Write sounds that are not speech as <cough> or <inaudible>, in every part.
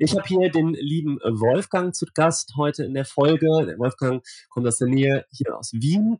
Ich habe hier den lieben Wolfgang zu Gast heute in der Folge. Der Wolfgang kommt aus der Nähe hier aus Wien,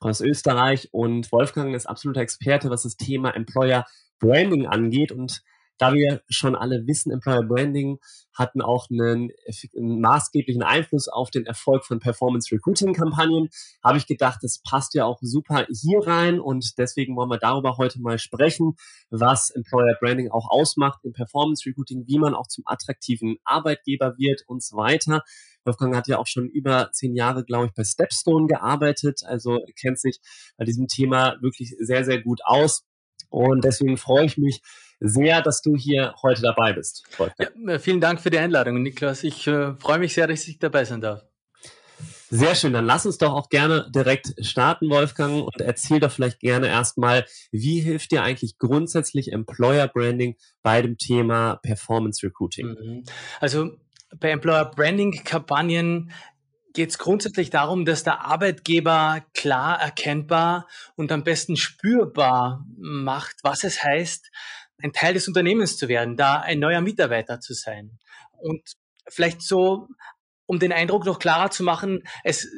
aus Österreich und Wolfgang ist absoluter Experte, was das Thema Employer Branding angeht und da wir schon alle wissen, Employer Branding hatten auch einen, einen maßgeblichen Einfluss auf den Erfolg von Performance Recruiting Kampagnen, habe ich gedacht, das passt ja auch super hier rein und deswegen wollen wir darüber heute mal sprechen, was Employer Branding auch ausmacht im Performance Recruiting, wie man auch zum attraktiven Arbeitgeber wird und so weiter. Wolfgang hat ja auch schon über zehn Jahre, glaube ich, bei Stepstone gearbeitet, also kennt sich bei diesem Thema wirklich sehr, sehr gut aus. Und deswegen freue ich mich sehr, dass du hier heute dabei bist. Ja, vielen Dank für die Einladung, Niklas. Ich äh, freue mich sehr, dass ich dabei sein darf. Sehr schön, dann lass uns doch auch gerne direkt starten, Wolfgang, und erzähl doch vielleicht gerne erstmal, wie hilft dir eigentlich grundsätzlich Employer Branding bei dem Thema Performance Recruiting? Mhm. Also bei Employer Branding Kampagnen geht es grundsätzlich darum, dass der Arbeitgeber klar erkennbar und am besten spürbar macht, was es heißt, ein Teil des Unternehmens zu werden, da ein neuer Mitarbeiter zu sein. Und vielleicht so, um den Eindruck noch klarer zu machen, es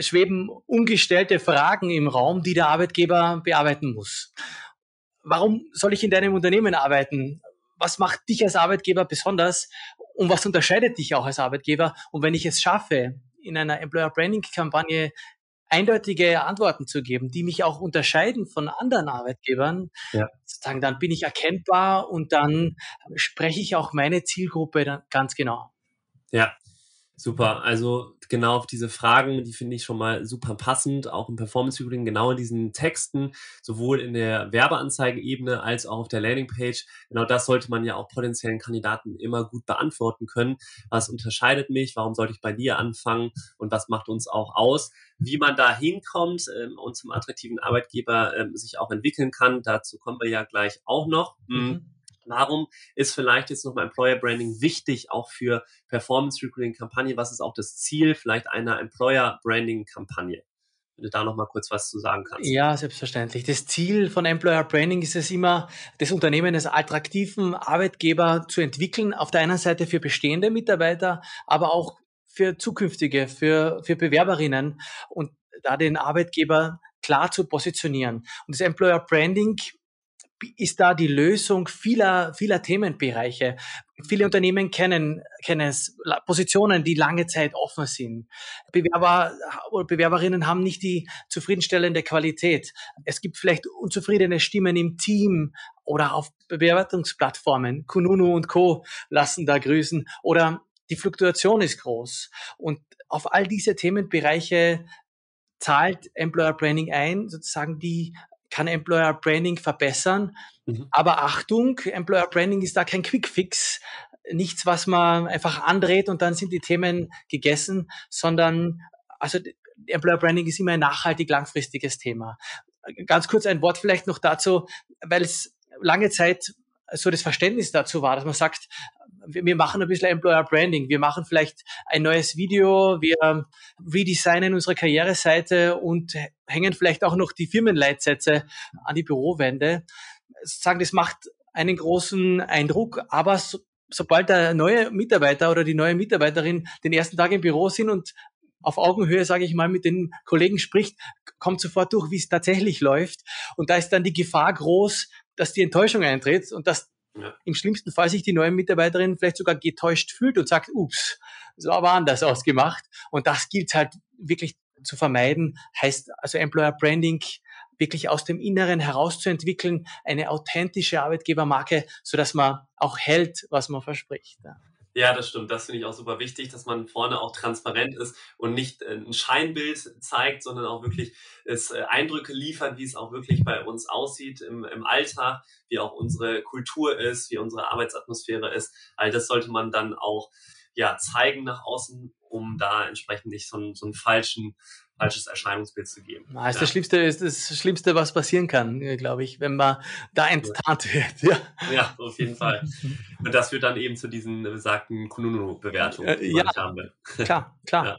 schweben ungestellte Fragen im Raum, die der Arbeitgeber bearbeiten muss. Warum soll ich in deinem Unternehmen arbeiten? Was macht dich als Arbeitgeber besonders? Und was unterscheidet dich auch als Arbeitgeber? Und wenn ich es schaffe, in einer Employer Branding Kampagne eindeutige Antworten zu geben, die mich auch unterscheiden von anderen Arbeitgebern, ja. sagen, dann bin ich erkennbar und dann spreche ich auch meine Zielgruppe ganz genau. Ja, Super, also genau auf diese Fragen, die finde ich schon mal super passend, auch im Performance Recruiting, genau in diesen Texten, sowohl in der Werbeanzeigeebene als auch auf der Landingpage. Genau das sollte man ja auch potenziellen Kandidaten immer gut beantworten können. Was unterscheidet mich? Warum sollte ich bei dir anfangen? Und was macht uns auch aus? Wie man da hinkommt ähm, und zum attraktiven Arbeitgeber ähm, sich auch entwickeln kann, dazu kommen wir ja gleich auch noch. Mhm. Warum ist vielleicht jetzt nochmal Employer Branding wichtig, auch für Performance Recruiting Kampagne? Was ist auch das Ziel vielleicht einer Employer Branding Kampagne? Wenn du da nochmal kurz was zu sagen kannst. Ja, selbstverständlich. Das Ziel von Employer Branding ist es immer, das Unternehmen als attraktiven Arbeitgeber zu entwickeln. Auf der einen Seite für bestehende Mitarbeiter, aber auch für zukünftige, für, für Bewerberinnen und da den Arbeitgeber klar zu positionieren. Und das Employer Branding ist da die Lösung vieler, vieler Themenbereiche. Viele Unternehmen kennen, kennen es, Positionen, die lange Zeit offen sind. Bewerber oder Bewerberinnen haben nicht die zufriedenstellende Qualität. Es gibt vielleicht unzufriedene Stimmen im Team oder auf Bewertungsplattformen. Kununu und Co. lassen da grüßen oder die Fluktuation ist groß. Und auf all diese Themenbereiche zahlt Employer Branding ein, sozusagen die kann Employer Branding verbessern. Mhm. Aber Achtung, Employer Branding ist da kein Quick-Fix, nichts, was man einfach andreht und dann sind die Themen gegessen, sondern also Employer Branding ist immer ein nachhaltig langfristiges Thema. Ganz kurz ein Wort vielleicht noch dazu, weil es lange Zeit so das Verständnis dazu war, dass man sagt, wir machen ein bisschen Employer Branding, wir machen vielleicht ein neues Video, wir redesignen unsere Karriereseite und hängen vielleicht auch noch die Firmenleitsätze an die Bürowände. Sagen, das macht einen großen Eindruck, aber so, sobald der neue Mitarbeiter oder die neue Mitarbeiterin den ersten Tag im Büro sind und auf Augenhöhe, sage ich mal, mit den Kollegen spricht, kommt sofort durch, wie es tatsächlich läuft. Und da ist dann die Gefahr groß, dass die Enttäuschung eintritt und dass ja. im schlimmsten Fall sich die neue Mitarbeiterin vielleicht sogar getäuscht fühlt und sagt, ups, so aber anders ausgemacht. Und das gilt halt wirklich zu vermeiden, heißt also Employer Branding wirklich aus dem Inneren herauszuentwickeln, eine authentische Arbeitgebermarke, so dass man auch hält, was man verspricht. Ja. Ja, das stimmt. Das finde ich auch super wichtig, dass man vorne auch transparent ist und nicht äh, ein Scheinbild zeigt, sondern auch wirklich es äh, Eindrücke liefert, wie es auch wirklich bei uns aussieht im, im Alltag, wie auch unsere Kultur ist, wie unsere Arbeitsatmosphäre ist. All das sollte man dann auch ja zeigen nach außen um da entsprechend nicht so, so einen falschen falsches Erscheinungsbild zu geben. Na, ist ja. das Schlimmste, ist das Schlimmste, was passieren kann, äh, glaube ich, wenn man da enttarnt wird. Ja. ja, auf jeden Fall. Und das führt dann eben zu diesen besagten Kununu-Bewertungen. Äh, ja, klar, klar, ja.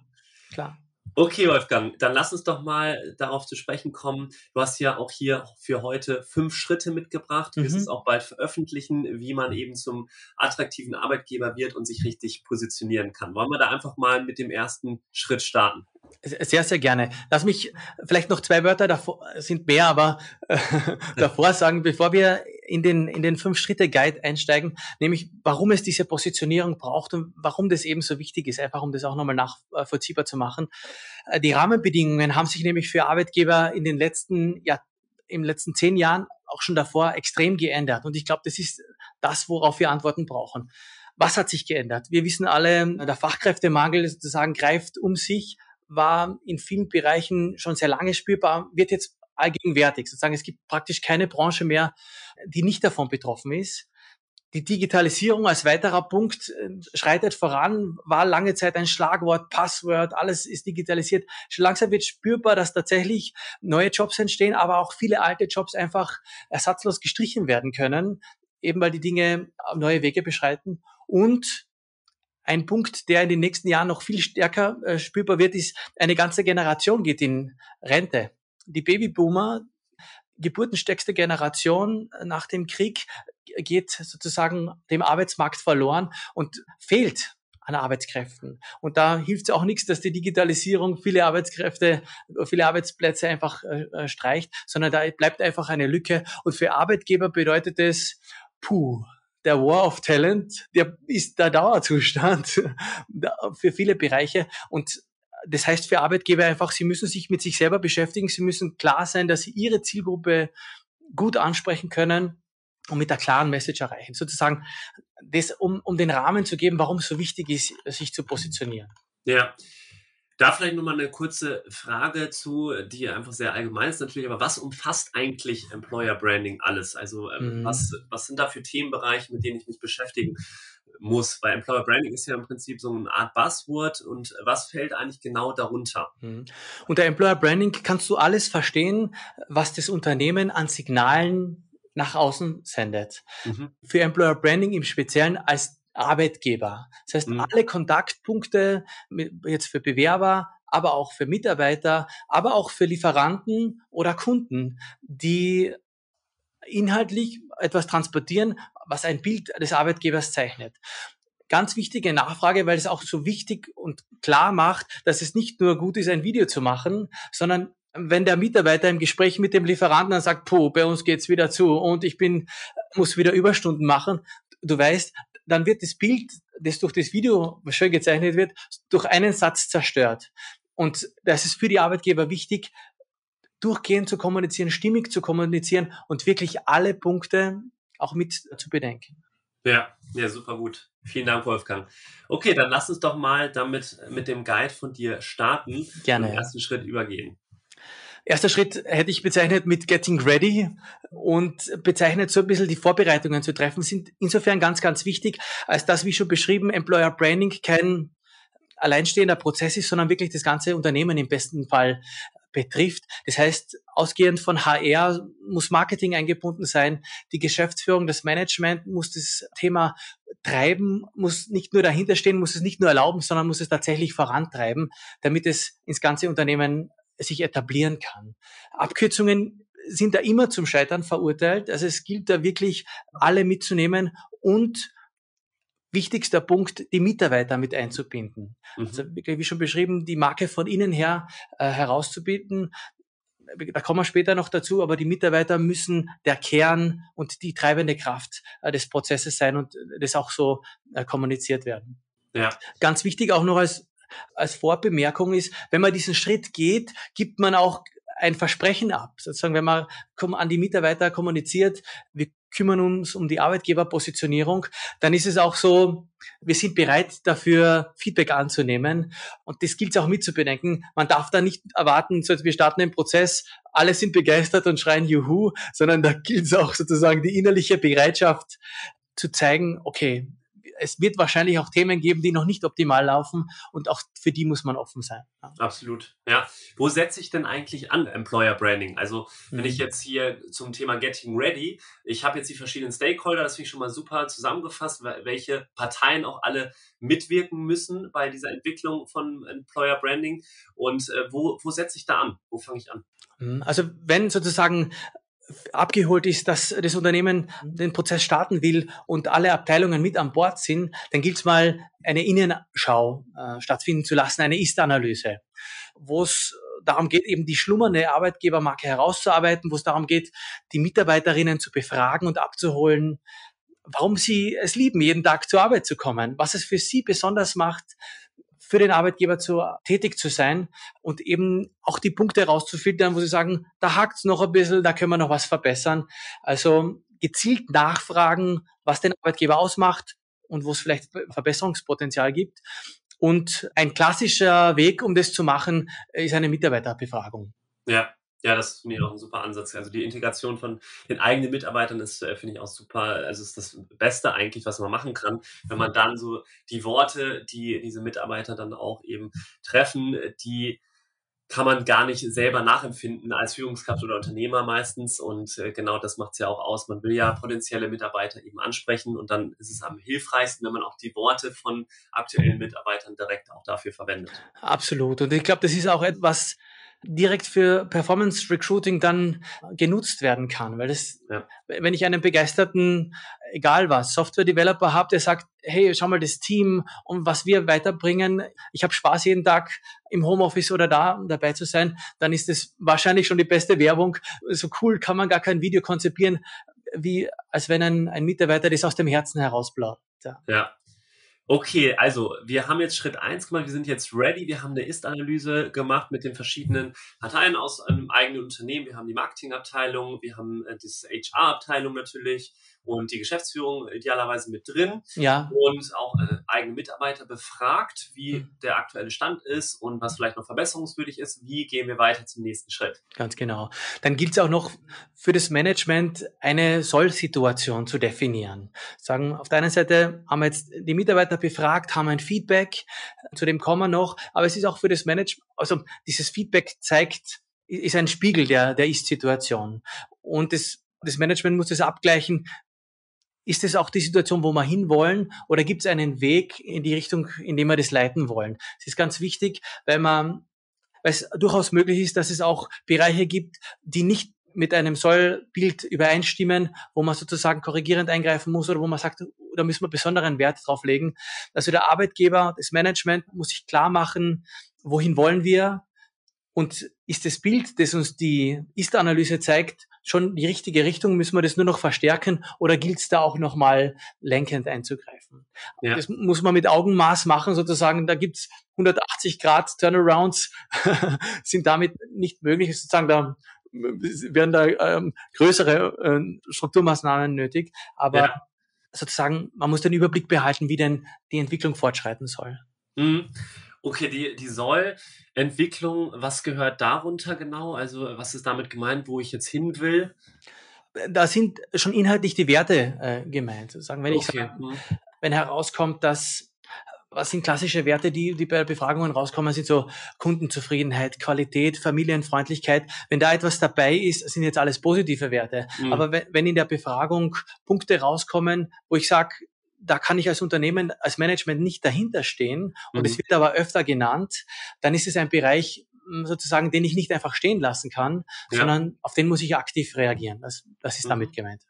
klar. Okay, Wolfgang, dann lass uns doch mal darauf zu sprechen kommen. Du hast ja auch hier für heute fünf Schritte mitgebracht. Du wirst mhm. es auch bald veröffentlichen, wie man eben zum attraktiven Arbeitgeber wird und sich richtig positionieren kann. Wollen wir da einfach mal mit dem ersten Schritt starten? Sehr, sehr gerne. Lass mich vielleicht noch zwei Wörter davor, sind mehr, aber äh, <laughs> davor sagen, bevor wir in den, in den Fünf-Schritte-Guide einsteigen, nämlich warum es diese Positionierung braucht und warum das eben so wichtig ist, einfach um das auch nochmal nachvollziehbar zu machen. Äh, die Rahmenbedingungen haben sich nämlich für Arbeitgeber in den letzten, ja, im letzten zehn Jahren auch schon davor extrem geändert. Und ich glaube, das ist das, worauf wir Antworten brauchen. Was hat sich geändert? Wir wissen alle, der Fachkräftemangel sozusagen greift um sich war in vielen Bereichen schon sehr lange spürbar, wird jetzt allgegenwärtig. Sozusagen, es gibt praktisch keine Branche mehr, die nicht davon betroffen ist. Die Digitalisierung als weiterer Punkt äh, schreitet voran, war lange Zeit ein Schlagwort, Passwort, alles ist digitalisiert. Schon langsam wird spürbar, dass tatsächlich neue Jobs entstehen, aber auch viele alte Jobs einfach ersatzlos gestrichen werden können, eben weil die Dinge neue Wege beschreiten. Und ein Punkt, der in den nächsten Jahren noch viel stärker äh, spürbar wird, ist, eine ganze Generation geht in Rente. Die Babyboomer, geburtenstärkste Generation nach dem Krieg, geht sozusagen dem Arbeitsmarkt verloren und fehlt an Arbeitskräften. Und da hilft es auch nichts, dass die Digitalisierung viele Arbeitskräfte, viele Arbeitsplätze einfach äh, äh streicht, sondern da bleibt einfach eine Lücke. Und für Arbeitgeber bedeutet es, puh, der War of Talent, der ist der Dauerzustand <laughs> für viele Bereiche. Und das heißt für Arbeitgeber einfach, sie müssen sich mit sich selber beschäftigen, sie müssen klar sein, dass sie ihre Zielgruppe gut ansprechen können und mit der klaren Message erreichen. Sozusagen, das, um, um den Rahmen zu geben, warum es so wichtig ist, sich zu positionieren. Ja, da vielleicht nochmal eine kurze Frage zu, die einfach sehr allgemein ist natürlich, aber was umfasst eigentlich Employer Branding alles? Also ähm, mhm. was, was sind da für Themenbereiche, mit denen ich mich beschäftigen muss? Weil Employer Branding ist ja im Prinzip so eine Art Buzzword und was fällt eigentlich genau darunter? Mhm. Unter Employer Branding kannst du alles verstehen, was das Unternehmen an Signalen nach außen sendet. Mhm. Für Employer Branding im Speziellen als Arbeitgeber. Das heißt, mhm. alle Kontaktpunkte jetzt für Bewerber, aber auch für Mitarbeiter, aber auch für Lieferanten oder Kunden, die inhaltlich etwas transportieren, was ein Bild des Arbeitgebers zeichnet. Ganz wichtige Nachfrage, weil es auch so wichtig und klar macht, dass es nicht nur gut ist, ein Video zu machen, sondern wenn der Mitarbeiter im Gespräch mit dem Lieferanten dann sagt, puh, bei uns geht's wieder zu und ich bin, muss wieder Überstunden machen, du weißt, dann wird das Bild, das durch das Video schön gezeichnet wird, durch einen Satz zerstört. Und das ist für die Arbeitgeber wichtig, durchgehend zu kommunizieren, stimmig zu kommunizieren und wirklich alle Punkte auch mit zu bedenken. Ja, ja, super gut. Vielen Dank, Wolfgang. Okay, dann lass uns doch mal damit mit dem Guide von dir starten. Gerne. Und den ersten Schritt übergehen. Erster Schritt hätte ich bezeichnet mit Getting Ready und bezeichnet so ein bisschen die Vorbereitungen zu treffen, sind insofern ganz, ganz wichtig, als dass, wie schon beschrieben, Employer Branding kein alleinstehender Prozess ist, sondern wirklich das ganze Unternehmen im besten Fall betrifft. Das heißt, ausgehend von HR muss Marketing eingebunden sein, die Geschäftsführung, das Management muss das Thema treiben, muss nicht nur dahinter stehen, muss es nicht nur erlauben, sondern muss es tatsächlich vorantreiben, damit es ins ganze Unternehmen sich etablieren kann. Abkürzungen sind da immer zum Scheitern verurteilt. Also es gilt da wirklich, alle mitzunehmen und wichtigster Punkt, die Mitarbeiter mit einzubinden. Mhm. Also wie schon beschrieben, die Marke von innen her äh, herauszubieten. Da kommen wir später noch dazu, aber die Mitarbeiter müssen der Kern und die treibende Kraft äh, des Prozesses sein und das auch so äh, kommuniziert werden. Ja. Ganz wichtig auch noch als als Vorbemerkung ist, wenn man diesen Schritt geht, gibt man auch ein Versprechen ab. Sozusagen, wenn man an die Mitarbeiter kommuniziert, wir kümmern uns um die Arbeitgeberpositionierung, dann ist es auch so, wir sind bereit dafür, Feedback anzunehmen. Und das gilt es auch mitzubedenken. Man darf da nicht erwarten, wir starten den Prozess, alle sind begeistert und schreien Juhu, sondern da gilt es auch sozusagen die innerliche Bereitschaft zu zeigen, okay, es wird wahrscheinlich auch Themen geben, die noch nicht optimal laufen und auch für die muss man offen sein. Absolut. Ja. Wo setze ich denn eigentlich an Employer Branding? Also wenn mhm. ich jetzt hier zum Thema Getting Ready, ich habe jetzt die verschiedenen Stakeholder, das finde ich schon mal super zusammengefasst, welche Parteien auch alle mitwirken müssen bei dieser Entwicklung von Employer Branding und äh, wo, wo setze ich da an? Wo fange ich an? Mhm. Also wenn sozusagen abgeholt ist, dass das Unternehmen den Prozess starten will und alle Abteilungen mit an Bord sind, dann gilt es mal eine Innenschau äh, stattfinden zu lassen, eine Ist-Analyse, wo es darum geht, eben die schlummernde Arbeitgebermarke herauszuarbeiten, wo es darum geht, die Mitarbeiterinnen zu befragen und abzuholen, warum sie es lieben, jeden Tag zur Arbeit zu kommen, was es für sie besonders macht, für den Arbeitgeber zu, tätig zu sein und eben auch die Punkte rauszufiltern, wo sie sagen, da hakt's noch ein bisschen, da können wir noch was verbessern. Also gezielt nachfragen, was den Arbeitgeber ausmacht und wo es vielleicht Verbesserungspotenzial gibt. Und ein klassischer Weg, um das zu machen, ist eine Mitarbeiterbefragung. Ja, ja, das finde ich auch ein super Ansatz. Also die Integration von den eigenen Mitarbeitern ist, äh, finde ich auch super. Also ist das Beste eigentlich, was man machen kann, wenn man dann so die Worte, die diese Mitarbeiter dann auch eben treffen, die kann man gar nicht selber nachempfinden als Führungskraft oder Unternehmer meistens. Und äh, genau das macht es ja auch aus. Man will ja potenzielle Mitarbeiter eben ansprechen und dann ist es am hilfreichsten, wenn man auch die Worte von aktuellen Mitarbeitern direkt auch dafür verwendet. Absolut. Und ich glaube, das ist auch etwas, direkt für Performance Recruiting dann genutzt werden kann. Weil das, ja. wenn ich einen begeisterten, egal was, Software Developer habe, der sagt, hey, schau mal das Team und was wir weiterbringen, ich habe Spaß jeden Tag im Homeoffice oder da dabei zu sein, dann ist das wahrscheinlich schon die beste Werbung. So cool kann man gar kein Video konzipieren, wie als wenn ein, ein Mitarbeiter das aus dem Herzen herausblaut. Ja. ja. Okay, also wir haben jetzt Schritt eins gemacht, wir sind jetzt ready, wir haben eine Ist-Analyse gemacht mit den verschiedenen Parteien aus einem eigenen Unternehmen. Wir haben die Marketingabteilung, wir haben äh, das HR-Abteilung natürlich, und die Geschäftsführung idealerweise mit drin ja. und auch äh, eigene Mitarbeiter befragt, wie mhm. der aktuelle Stand ist und was vielleicht noch verbesserungswürdig ist. Wie gehen wir weiter zum nächsten Schritt? Ganz genau. Dann gilt es auch noch für das Management eine Soll-Situation zu definieren. Sagen, auf der einen Seite haben wir jetzt die Mitarbeiter befragt, haben ein Feedback, zu dem kommen wir noch, aber es ist auch für das Management, also dieses Feedback zeigt, ist ein Spiegel der, der Ist-Situation. Und das das Management muss das abgleichen, ist es auch die Situation, wo wir hinwollen oder gibt es einen Weg in die Richtung, in dem wir das leiten wollen? Es ist ganz wichtig, weil man, weil es durchaus möglich ist, dass es auch Bereiche gibt, die nicht mit einem Sollbild übereinstimmen, wo man sozusagen korrigierend eingreifen muss oder wo man sagt, da müssen wir besonderen Wert drauf legen. Also der Arbeitgeber, das Management muss sich klar machen, wohin wollen wir und ist das Bild, das uns die Ist-Analyse zeigt, schon die richtige Richtung? Müssen wir das nur noch verstärken oder gilt es da auch nochmal lenkend einzugreifen? Ja. Das muss man mit Augenmaß machen, sozusagen. Da gibt's 180 Grad Turnarounds, <laughs> sind damit nicht möglich. Sozusagen da werden da ähm, größere äh, Strukturmaßnahmen nötig. Aber ja. sozusagen, man muss den Überblick behalten, wie denn die Entwicklung fortschreiten soll. Mhm. Okay, die, die Soll-Entwicklung, was gehört darunter genau? Also was ist damit gemeint, wo ich jetzt hin will? Da sind schon inhaltlich die Werte äh, gemeint. Sagen, wenn okay. ich sage, hm. wenn herauskommt, dass was sind klassische Werte, die, die bei Befragungen rauskommen, sind so Kundenzufriedenheit, Qualität, Familienfreundlichkeit. Wenn da etwas dabei ist, sind jetzt alles positive Werte. Mhm. Aber wenn in der Befragung Punkte rauskommen, wo ich sage, da kann ich als Unternehmen, als Management nicht dahinter stehen und mhm. es wird aber öfter genannt, dann ist es ein Bereich hm, sozusagen, den ich nicht einfach stehen lassen kann, ja. sondern auf den muss ich aktiv reagieren. Das, das ist mhm. damit gemeint.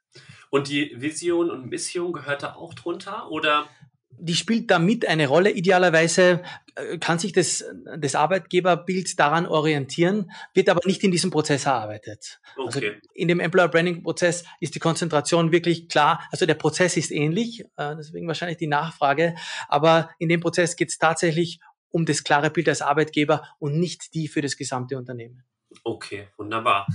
Und die Vision und Mission gehört da auch drunter oder? Die spielt da mit eine Rolle. Idealerweise äh, kann sich das, das Arbeitgeberbild daran orientieren, wird aber nicht in diesem Prozess erarbeitet. Also okay. Also in dem Employer Branding Prozess ist die Konzentration wirklich klar. Also der Prozess ist ähnlich, äh, deswegen wahrscheinlich die Nachfrage. Aber in dem Prozess geht es tatsächlich um das klare Bild als Arbeitgeber und nicht die für das gesamte Unternehmen. Okay, wunderbar.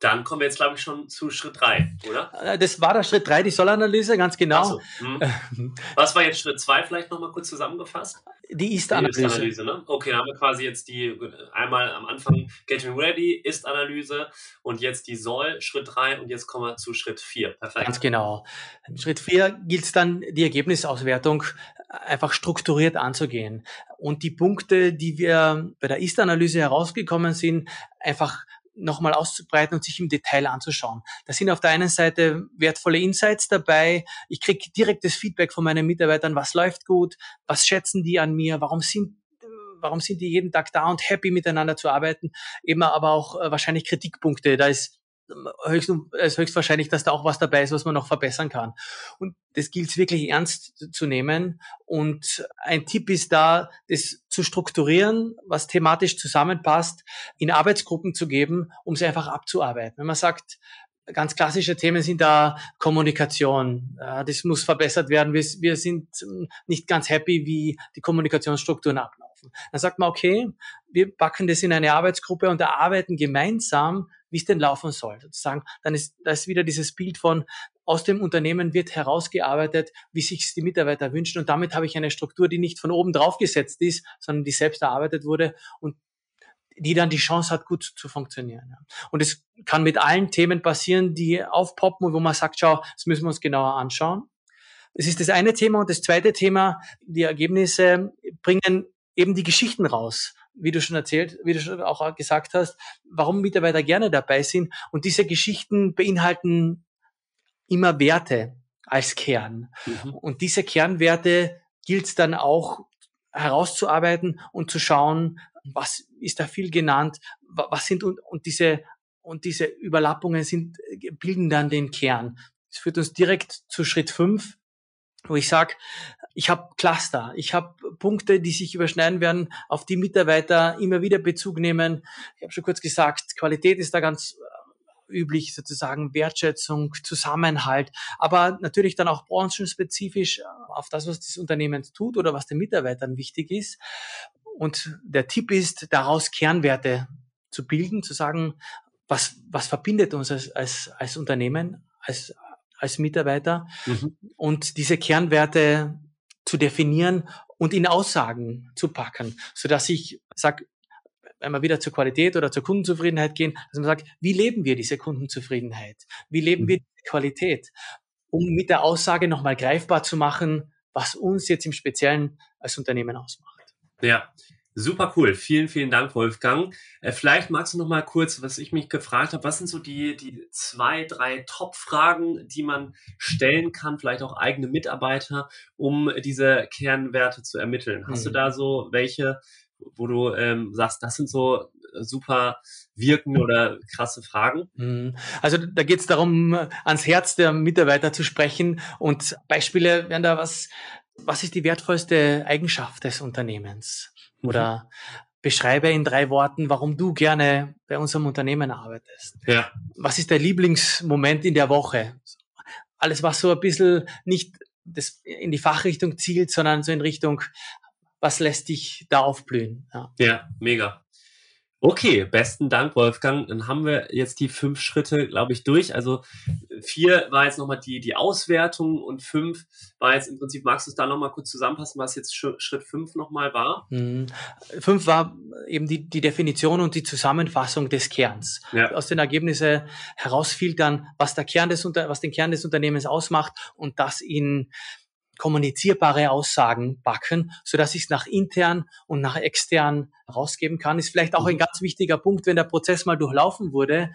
Dann kommen wir jetzt, glaube ich, schon zu Schritt drei, oder? Äh, das war der Schritt drei, die Sollanalyse, ganz genau. So, hm. <laughs> Was war jetzt Schritt zwei, vielleicht nochmal kurz zusammengefasst? Die Ist-Analyse. Ist-Analyse, ne? Okay, dann haben wir quasi jetzt die einmal am Anfang Getting Ready, Ist-Analyse und jetzt die Soll, Schritt 3 und jetzt kommen wir zu Schritt 4. Perfekt. Ganz genau. Schritt 4 gilt es dann, die Ergebnisauswertung einfach strukturiert anzugehen und die Punkte, die wir bei der Ist-Analyse herausgekommen sind, einfach nochmal auszubreiten und sich im Detail anzuschauen. Da sind auf der einen Seite wertvolle Insights dabei. Ich kriege direktes Feedback von meinen Mitarbeitern, was läuft gut, was schätzen die an mir, warum sind warum sind die jeden Tag da und happy miteinander zu arbeiten, eben aber auch äh, wahrscheinlich Kritikpunkte. Da ist höchst, ist höchstwahrscheinlich, dass da auch was dabei ist, was man noch verbessern kann. Und das gilt es wirklich ernst zu nehmen. Und ein Tipp ist da, das zu strukturieren, was thematisch zusammenpasst, in Arbeitsgruppen zu geben, um es einfach abzuarbeiten. Wenn man sagt, ganz klassische Themen sind da Kommunikation. Das muss verbessert werden. Wir, sind nicht ganz happy, wie die Kommunikationsstrukturen ablaufen. Dann sagt man, okay, wir packen das in eine Arbeitsgruppe und erarbeiten gemeinsam wie es denn laufen soll. Sozusagen, dann ist da ist wieder dieses Bild von aus dem Unternehmen wird herausgearbeitet, wie sich die Mitarbeiter wünschen und damit habe ich eine Struktur, die nicht von oben drauf gesetzt ist, sondern die selbst erarbeitet wurde und die dann die Chance hat, gut zu funktionieren. Und es kann mit allen Themen passieren, die aufpoppen und wo man sagt, schau, das müssen wir uns genauer anschauen. Das ist das eine Thema. Und das zweite Thema, die Ergebnisse bringen eben die Geschichten raus wie du schon erzählt, wie du schon auch gesagt hast, warum Mitarbeiter gerne dabei sind. Und diese Geschichten beinhalten immer Werte als Kern. Mhm. Und diese Kernwerte gilt es dann auch herauszuarbeiten und zu schauen, was ist da viel genannt, was sind und, und diese und diese Überlappungen sind, bilden dann den Kern. Das führt uns direkt zu Schritt fünf, wo ich sage, ich habe Cluster, ich habe Punkte, die sich überschneiden werden, auf die Mitarbeiter immer wieder Bezug nehmen. Ich habe schon kurz gesagt, Qualität ist da ganz äh, üblich, sozusagen Wertschätzung, Zusammenhalt, aber natürlich dann auch branchenspezifisch äh, auf das, was das Unternehmen tut oder was den Mitarbeitern wichtig ist. Und der Tipp ist, daraus Kernwerte zu bilden, zu sagen, was, was verbindet uns als, als, als Unternehmen, als, als Mitarbeiter mhm. und diese Kernwerte zu definieren und in Aussagen zu packen, so dass ich sage, wenn wir wieder zur Qualität oder zur Kundenzufriedenheit gehen, dass man sagt, wie leben wir diese Kundenzufriedenheit? Wie leben mhm. wir die Qualität? Um mit der Aussage nochmal greifbar zu machen, was uns jetzt im Speziellen als Unternehmen ausmacht. Ja, Super cool. Vielen, vielen Dank, Wolfgang. Äh, vielleicht magst du noch mal kurz, was ich mich gefragt habe, was sind so die, die zwei, drei Top-Fragen, die man stellen kann, vielleicht auch eigene Mitarbeiter, um diese Kernwerte zu ermitteln? Hast mhm. du da so welche, wo du ähm, sagst, das sind so super wirken oder krasse Fragen? Mhm. Also da geht es darum, ans Herz der Mitarbeiter zu sprechen und Beispiele wären da was, was ist die wertvollste Eigenschaft des Unternehmens? Oder mhm. beschreibe in drei Worten, warum du gerne bei unserem Unternehmen arbeitest. Ja. Was ist der Lieblingsmoment in der Woche? Alles, was so ein bisschen nicht das in die Fachrichtung zielt, sondern so in Richtung, was lässt dich da aufblühen? Ja, ja mega. Okay, besten Dank, Wolfgang. Dann haben wir jetzt die fünf Schritte, glaube ich, durch. Also vier war jetzt nochmal die, die Auswertung und fünf war jetzt im Prinzip, magst du es da nochmal kurz zusammenfassen, was jetzt Schritt fünf nochmal war? Mhm. Fünf war eben die, die Definition und die Zusammenfassung des Kerns. Ja. Aus den Ergebnissen herausfiltern, was der Kern des, was den Kern des Unternehmens ausmacht und das in kommunizierbare Aussagen backen, so dass ich es nach intern und nach extern rausgeben kann. Ist vielleicht auch ein mhm. ganz wichtiger Punkt, wenn der Prozess mal durchlaufen wurde,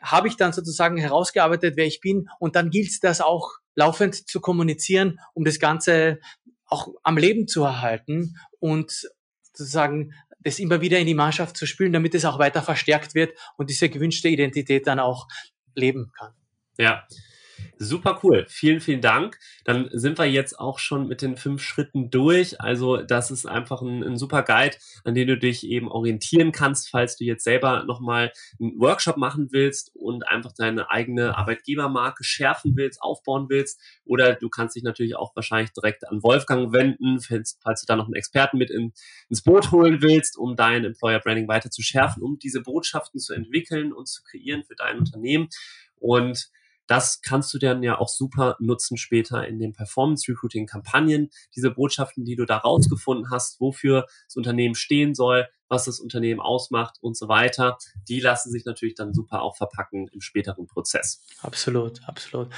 habe ich dann sozusagen herausgearbeitet, wer ich bin und dann gilt es das auch laufend zu kommunizieren, um das Ganze auch am Leben zu erhalten und sozusagen das immer wieder in die Mannschaft zu spülen, damit es auch weiter verstärkt wird und diese gewünschte Identität dann auch leben kann. Ja, Super cool. Vielen, vielen Dank. Dann sind wir jetzt auch schon mit den fünf Schritten durch. Also das ist einfach ein, ein super Guide, an dem du dich eben orientieren kannst, falls du jetzt selber nochmal einen Workshop machen willst und einfach deine eigene Arbeitgebermarke schärfen willst, aufbauen willst. Oder du kannst dich natürlich auch wahrscheinlich direkt an Wolfgang wenden, falls, falls du da noch einen Experten mit in, ins Boot holen willst, um dein Employer Branding weiter zu schärfen, um diese Botschaften zu entwickeln und zu kreieren für dein Unternehmen. Und das kannst du dann ja auch super nutzen später in den Performance Recruiting Kampagnen. Diese Botschaften, die du da rausgefunden hast, wofür das Unternehmen stehen soll, was das Unternehmen ausmacht und so weiter, die lassen sich natürlich dann super auch verpacken im späteren Prozess. Absolut, absolut.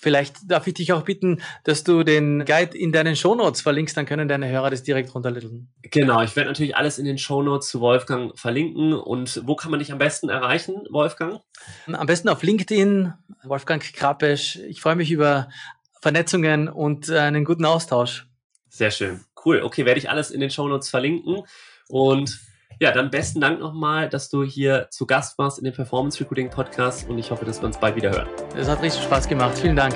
Vielleicht darf ich dich auch bitten, dass du den Guide in deinen Shownotes verlinkst, dann können deine Hörer das direkt runterladen. Genau, ich werde natürlich alles in den Shownotes zu Wolfgang verlinken. Und wo kann man dich am besten erreichen, Wolfgang? Am besten auf LinkedIn, Wolfgang Krappesch. Ich freue mich über Vernetzungen und einen guten Austausch. Sehr schön. Cool. Okay, werde ich alles in den Shownotes verlinken. Und ja, dann besten Dank nochmal, dass du hier zu Gast warst in dem Performance Recruiting Podcast und ich hoffe, dass wir uns bald wieder hören. Es hat richtig Spaß gemacht. Vielen Dank.